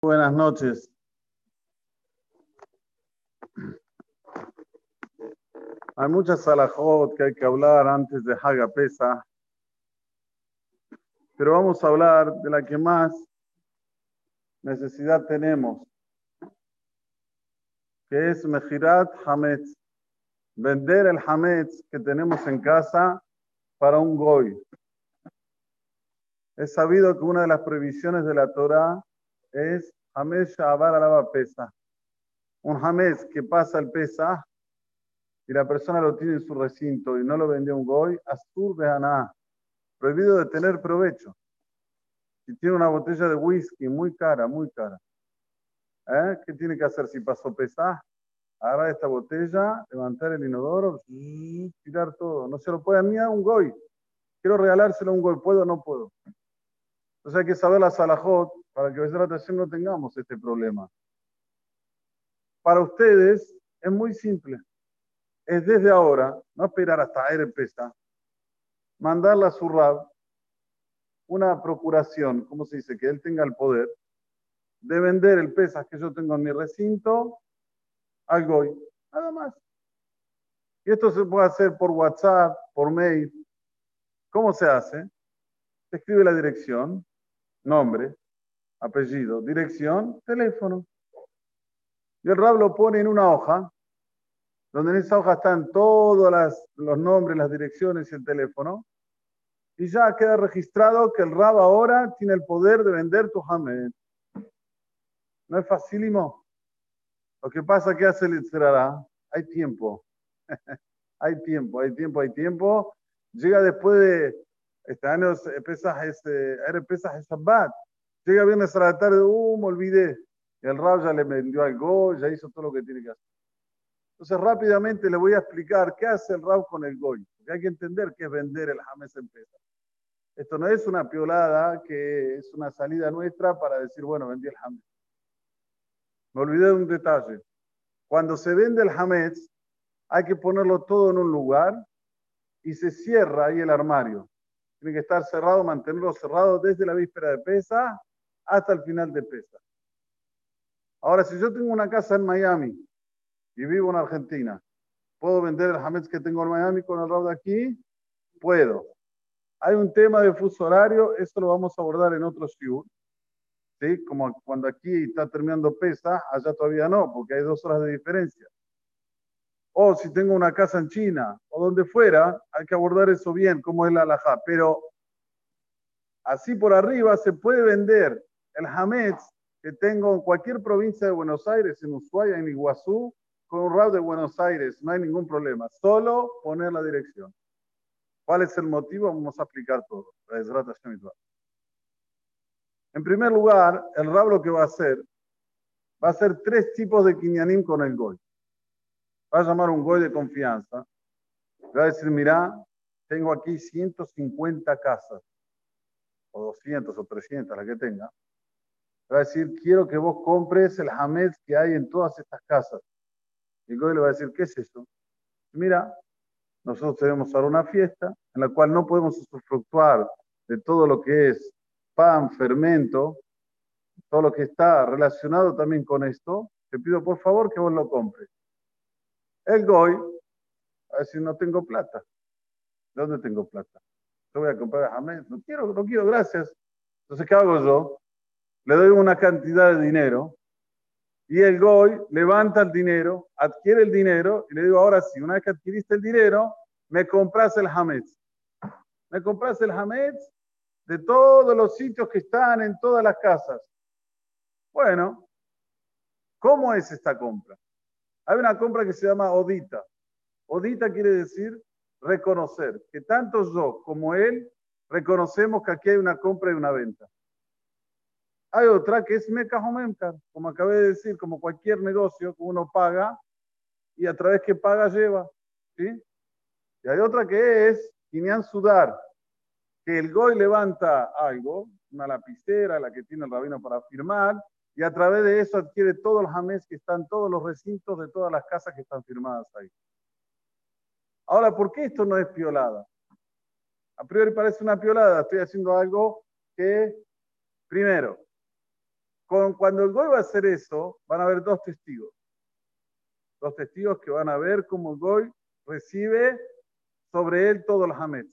Buenas noches. Hay muchas salahot que hay que hablar antes de Haga Pesa, pero vamos a hablar de la que más necesidad tenemos, que es Mejirat Hametz, vender el Hametz que tenemos en casa para un goy. Es sabido que una de las prohibiciones de la Torah es Hametz Shabar Alaba Pesa. Un Hametz que pasa el Pesa y la persona lo tiene en su recinto y no lo vendió un goy, Astur Behaná, prohibido de tener provecho. Si tiene una botella de whisky muy cara, muy cara, ¿eh? ¿qué tiene que hacer si pasó Pesa? Agarrar esta botella, levantar el inodoro, y tirar todo. No se lo puede ni a un goy. Quiero regalárselo a un goy, ¿puedo o no puedo? Entonces hay que saber la salajot para que no tengamos este problema. Para ustedes es muy simple. Es desde ahora, no esperar hasta el pesa, mandarle a su rab una procuración, ¿cómo se dice? Que él tenga el poder de vender el pesas que yo tengo en mi recinto al goy. Nada más. Y esto se puede hacer por WhatsApp, por mail. ¿Cómo se hace? Se escribe la dirección, nombre, apellido, dirección, teléfono. Y el RAB lo pone en una hoja, donde en esa hoja están todos los nombres, las direcciones y el teléfono. Y ya queda registrado que el RAB ahora tiene el poder de vender tu Hamed. ¿No es facilísimo? Lo que pasa que hace el Itzerará, hay tiempo. hay tiempo, hay tiempo, hay tiempo. Llega después de este año, pesas, este, era pesas Shabbat. Llega viernes a la tarde, uh, me olvidé. Y el Rab ya le vendió algo, ya hizo todo lo que tiene que hacer. Entonces, rápidamente le voy a explicar qué hace el Rab con el Goy. Porque hay que entender qué es vender el James en pesas. Esto no es una piolada que es una salida nuestra para decir, bueno, vendí el James. Me olvidé de un detalle. Cuando se vende el Hametz, hay que ponerlo todo en un lugar y se cierra ahí el armario. Tiene que estar cerrado, mantenerlo cerrado desde la víspera de pesa hasta el final de pesa. Ahora, si yo tengo una casa en Miami y vivo en Argentina, ¿puedo vender el Hametz que tengo en Miami con el rabo de aquí? Puedo. Hay un tema de fuso horario, esto lo vamos a abordar en otro shiur. ¿sí? Como cuando aquí está terminando pesa, allá todavía no, porque hay dos horas de diferencia. O si tengo una casa en China o donde fuera, hay que abordar eso bien, como es la alajá. Pero así por arriba se puede vender el Hametz que tengo en cualquier provincia de Buenos Aires, en Ushuaia, en Iguazú, con un rab de Buenos Aires, no hay ningún problema. Solo poner la dirección. ¿Cuál es el motivo? Vamos a aplicar todo. En primer lugar, el rab lo que va a hacer, va a hacer tres tipos de kinyanim con el goy. Va a llamar un goy de confianza. Va a decir, mira, tengo aquí 150 casas, o 200 o 300, la que tenga. Va a decir, quiero que vos compres el hamed que hay en todas estas casas. Y el le va a decir, ¿qué es eso? Mira, nosotros tenemos ahora una fiesta en la cual no podemos usufructuar de todo lo que es pan, fermento, todo lo que está relacionado también con esto, te pido por favor que vos lo compres. El Goy va a decir, no tengo plata. ¿De dónde tengo plata? Yo voy a comprar a No quiero, no quiero, gracias. Entonces, ¿qué hago yo? Le doy una cantidad de dinero y el Goy levanta el dinero, adquiere el dinero y le digo, ahora sí, una vez que adquiriste el dinero, me compras el Hametz. Me compras el Hametz de todos los sitios que están en todas las casas. Bueno, ¿cómo es esta compra? Hay una compra que se llama Odita. Odita quiere decir reconocer, que tanto yo como él reconocemos que aquí hay una compra y una venta. Hay otra que es Meca o como acabé de decir, como cualquier negocio que uno paga y a través que paga lleva. ¿sí? Y hay otra que es Kinyan Sudar, que el Goy levanta algo, una lapicera, la que tiene el rabino para firmar, y a través de eso adquiere todos los jamés que están, todos los recintos de todas las casas que están firmadas ahí. Ahora, ¿por qué esto no es piolada? A priori parece una piolada, estoy haciendo algo que, primero, cuando el Goy va a hacer eso, van a haber dos testigos. Dos testigos que van a ver cómo el Goy recibe sobre él todo el Hametz.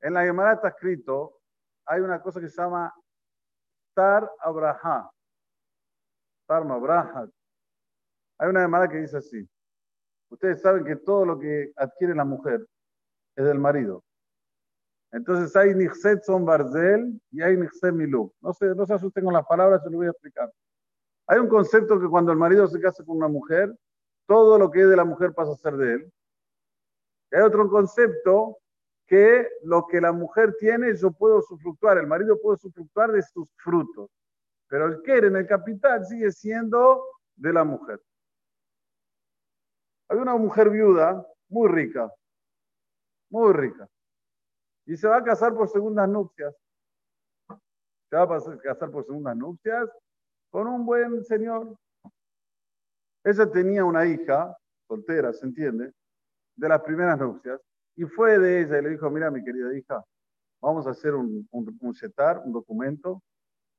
En la Gemara está escrito, hay una cosa que se llama Tar Abraha. Tar Abraha. Hay una Gemara que dice así. Ustedes saben que todo lo que adquiere la mujer es del marido. Entonces hay Nixet son Barzel y hay Nixet Milú. No se, no se asusten con las palabras, se lo voy a explicar. Hay un concepto que cuando el marido se casa con una mujer, todo lo que es de la mujer pasa a ser de él. hay otro concepto que lo que la mujer tiene yo puedo sufructuar, el marido puede sufructuar de sus frutos, pero el que en el capital sigue siendo de la mujer. Hay una mujer viuda muy rica, muy rica y se va a casar por segundas nupcias. Se va a casar por segundas nupcias con un buen señor. Ella tenía una hija, soltera, ¿se entiende? De las primeras nupcias. Y fue de ella y le dijo, mira mi querida hija, vamos a hacer un, un, un un documento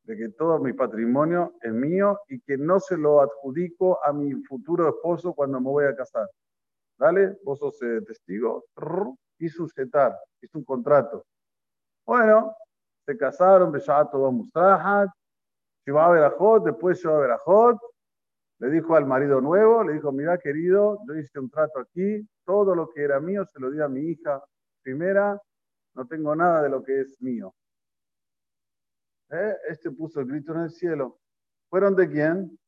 de que todo mi patrimonio es mío y que no se lo adjudico a mi futuro esposo cuando me voy a casar. Dale, vos sos eh, testigo hizo un setar, hizo un contrato. Bueno, se casaron, todo Mustrahat, a Verajot, después a Verajot, le dijo al marido nuevo, le dijo, mira querido, yo hice un trato aquí, todo lo que era mío se lo di a mi hija primera, no tengo nada de lo que es mío. ¿Eh? Este puso el grito en el cielo. ¿Fueron de quién?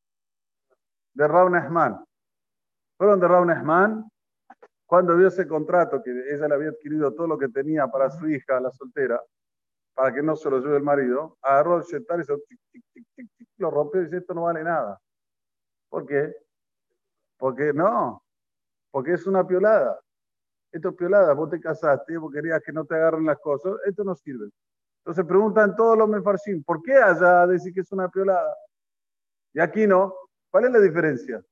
De Raúl. Fueron de Raúl cuando vio ese contrato que ella le había adquirido todo lo que tenía para su hija, la soltera, para que no se lo lleve el marido, agarró el shetar y lo rompió y dice, esto no vale nada. ¿Por qué? Porque no, porque es una piolada. Esto es piolada, vos te casaste, vos querías que no te agarren las cosas, esto no sirve. Entonces preguntan todos los mefarshim, ¿por qué allá decir que es una piolada? Y aquí no. ¿Cuál es la diferencia?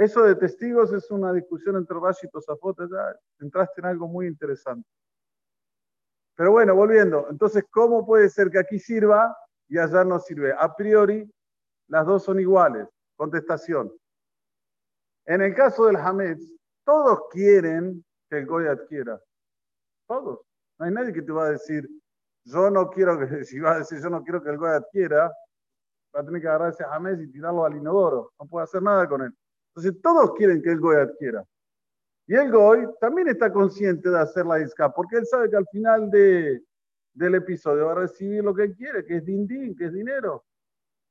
Eso de testigos es una discusión entre Rashi y Tosafot. Ya entraste en algo muy interesante. Pero bueno, volviendo. Entonces, ¿cómo puede ser que aquí sirva y allá no sirve? A priori, las dos son iguales. Contestación. En el caso del Hametz, todos quieren que el Goy adquiera. Todos. No hay nadie que te va a decir, yo no quiero que, decir, no quiero que el Goy adquiera, va a tener que agarrar ese Hametz y tirarlo al inodoro. No puede hacer nada con él. Entonces todos quieren que el Goy adquiera. Y el Goy también está consciente de hacer la isca, porque él sabe que al final de, del episodio va a recibir lo que quiere, que es din, din que es dinero.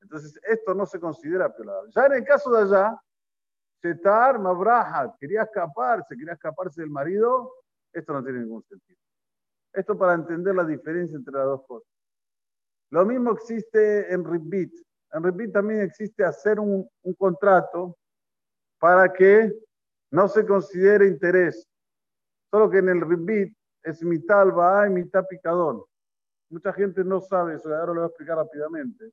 Entonces esto no se considera piolado. Ya en el caso de allá, Setar Mabrahat, quería escaparse, quería escaparse del marido, esto no tiene ningún sentido. Esto para entender la diferencia entre las dos cosas. Lo mismo existe en Ribbit. En Ribbit también existe hacer un, un contrato para que no se considere interés. Solo que en el ribit es mitad alba y mitad picadón. Mucha gente no sabe eso, ahora lo voy a explicar rápidamente.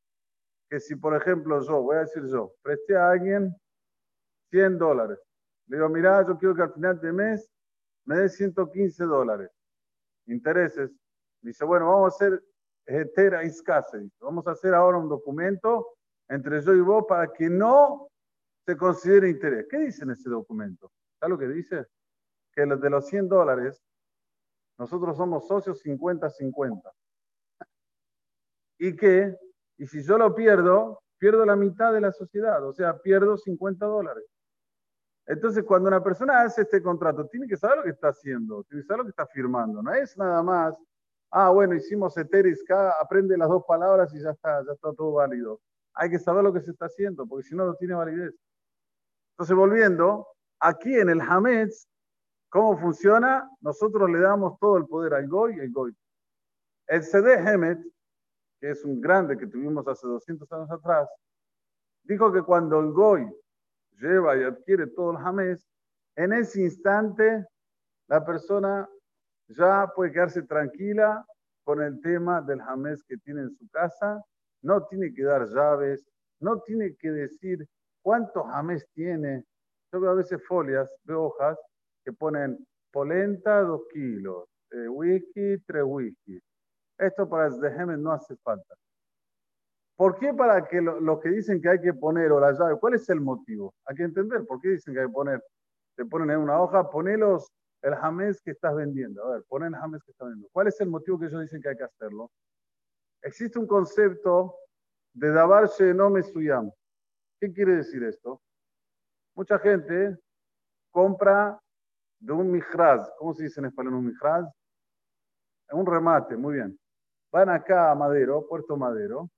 Que si, por ejemplo, yo, voy a decir yo, presté a alguien 100 dólares. Le digo, mira, yo quiero que al final de mes me dé 115 dólares. Intereses. Dice, bueno, vamos a hacer etera iscase. Vamos a hacer ahora un documento entre yo y vos para que no se considera interés. ¿Qué dice en ese documento? ¿Sabes lo que dice? Que de los 100 dólares, nosotros somos socios 50-50. Y que, y si yo lo pierdo, pierdo la mitad de la sociedad, o sea, pierdo 50 dólares. Entonces, cuando una persona hace este contrato, tiene que saber lo que está haciendo, tiene que saber lo que está firmando. No es nada más, ah, bueno, hicimos Eteris, aprende las dos palabras y ya está, ya está todo válido. Hay que saber lo que se está haciendo, porque si no, no tiene validez. Entonces, volviendo, aquí en el Hametz, ¿cómo funciona? Nosotros le damos todo el poder al Goy y al Goy. El CD Hemet, que es un grande que tuvimos hace 200 años atrás, dijo que cuando el Goy lleva y adquiere todo el Hametz, en ese instante la persona ya puede quedarse tranquila con el tema del Hametz que tiene en su casa, no tiene que dar llaves, no tiene que decir ¿Cuántos jamés tiene? Yo veo a veces folias, veo hojas que ponen polenta, dos kilos, eh, whisky, tres whisky. Esto para el Dehemet no hace falta. ¿Por qué para que los que dicen que hay que poner o la llave, cuál es el motivo? Hay que entender por qué dicen que hay que poner. Te ponen en una hoja, ponelos el jamés que estás vendiendo. A ver, ponen el jamés que estás vendiendo. ¿Cuál es el motivo que ellos dicen que hay que hacerlo? Existe un concepto de dabar no mesuyam. ¿Qué quiere decir esto? Mucha gente compra de un mijraz. ¿Cómo se dice en español un mijraz? Un remate, muy bien. Van acá a Madero, Puerto Madero,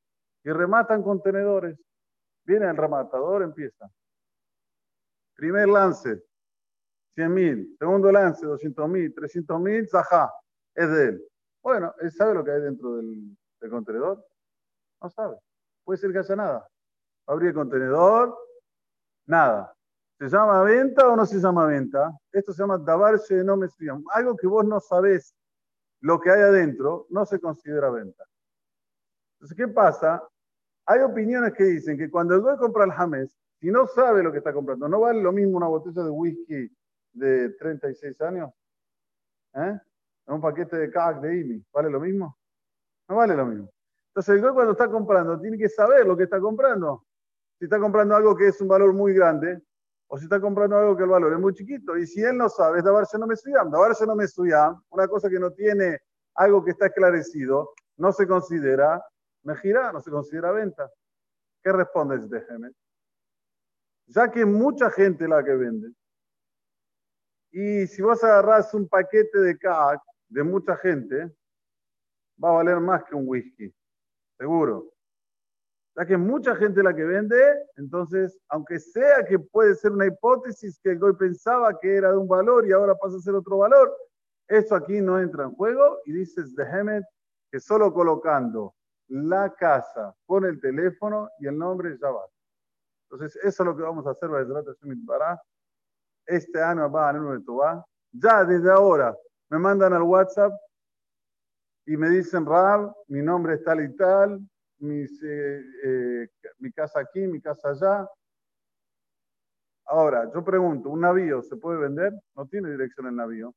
y rematan contenedores. Viene el rematador, empieza. Primer lance, 100 mil. Segundo lance, 200 mil, 300 mil, zajá, es de él. Bueno, él sabe lo que hay dentro del, contenedor. No sabe. Puede ser que haya nada. Abrir el contenedor, nada. ¿Se llama venta o no se llama venta? Esto se llama davarse no me Algo que vos no sabés lo que hay adentro, no se considera venta. Entonces, ¿qué pasa? Hay opiniones que dicen que cuando el dueño compra el James, si no sabe lo que está comprando, no vale lo mismo una botella de whisky de 36 años, ¿eh? un paquete de CAC de IMI, ¿vale lo mismo? No vale lo mismo. Entonces el dueño cuando está comprando tiene que saber lo que está comprando. Si está comprando algo que es un valor muy grande, o si está comprando algo que el valor es muy chiquito. Y si él no sabe, es davarse no me estudiam. Davarse no me estudiam, una cosa que no tiene algo que está esclarecido, no se considera gira, no se considera venta. ¿Qué responde de Gemet? Ya que mucha gente la que vende, y si vos agarrás un paquete de CAC de mucha gente, va a valer más que un whisky, seguro. Ya que mucha gente la que vende, entonces, aunque sea que puede ser una hipótesis que el Goy pensaba que era de un valor y ahora pasa a ser otro valor, eso aquí no entra en juego y dices de Hemet que solo colocando la casa con el teléfono y el nombre ya va. Entonces, eso es lo que vamos a hacer para este año va a va. Ya desde ahora me mandan al WhatsApp y me dicen, Rab, mi nombre es tal y tal, eh, eh, mi casa aquí, mi casa allá. Ahora, yo pregunto, ¿un navío se puede vender? No tiene dirección el navío.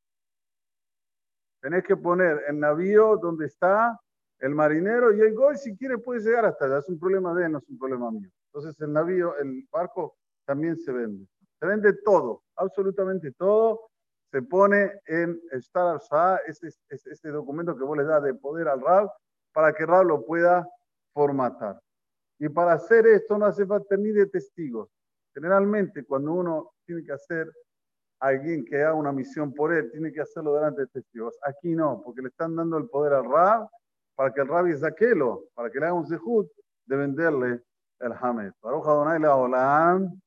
Tenés que poner el navío donde está el marinero y el gol, si quiere, puede llegar hasta allá. Es un problema de él, no es un problema mío. Entonces, el navío, el barco también se vende. Se vende todo, absolutamente todo. Se pone en Star Shah, ese, ese, documento que vos le das de poder al RAB, para que RAB lo pueda formatar. Y para hacer esto no hace falta ni de testigos. Generalmente, cuando uno tiene que hacer alguien que haga una misión por él, tiene que hacerlo delante de testigos. Aquí no, porque le están dando el poder al Rab para que el Rabbi saquelo, para que le haga un zehut de venderle el Hamed. Baruch Adonai Leolam.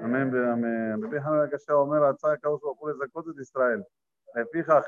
Amén, amén. Rabbi Hamed Kasha Omer, Atzah, causa por esa cosa de Israel. Le fija a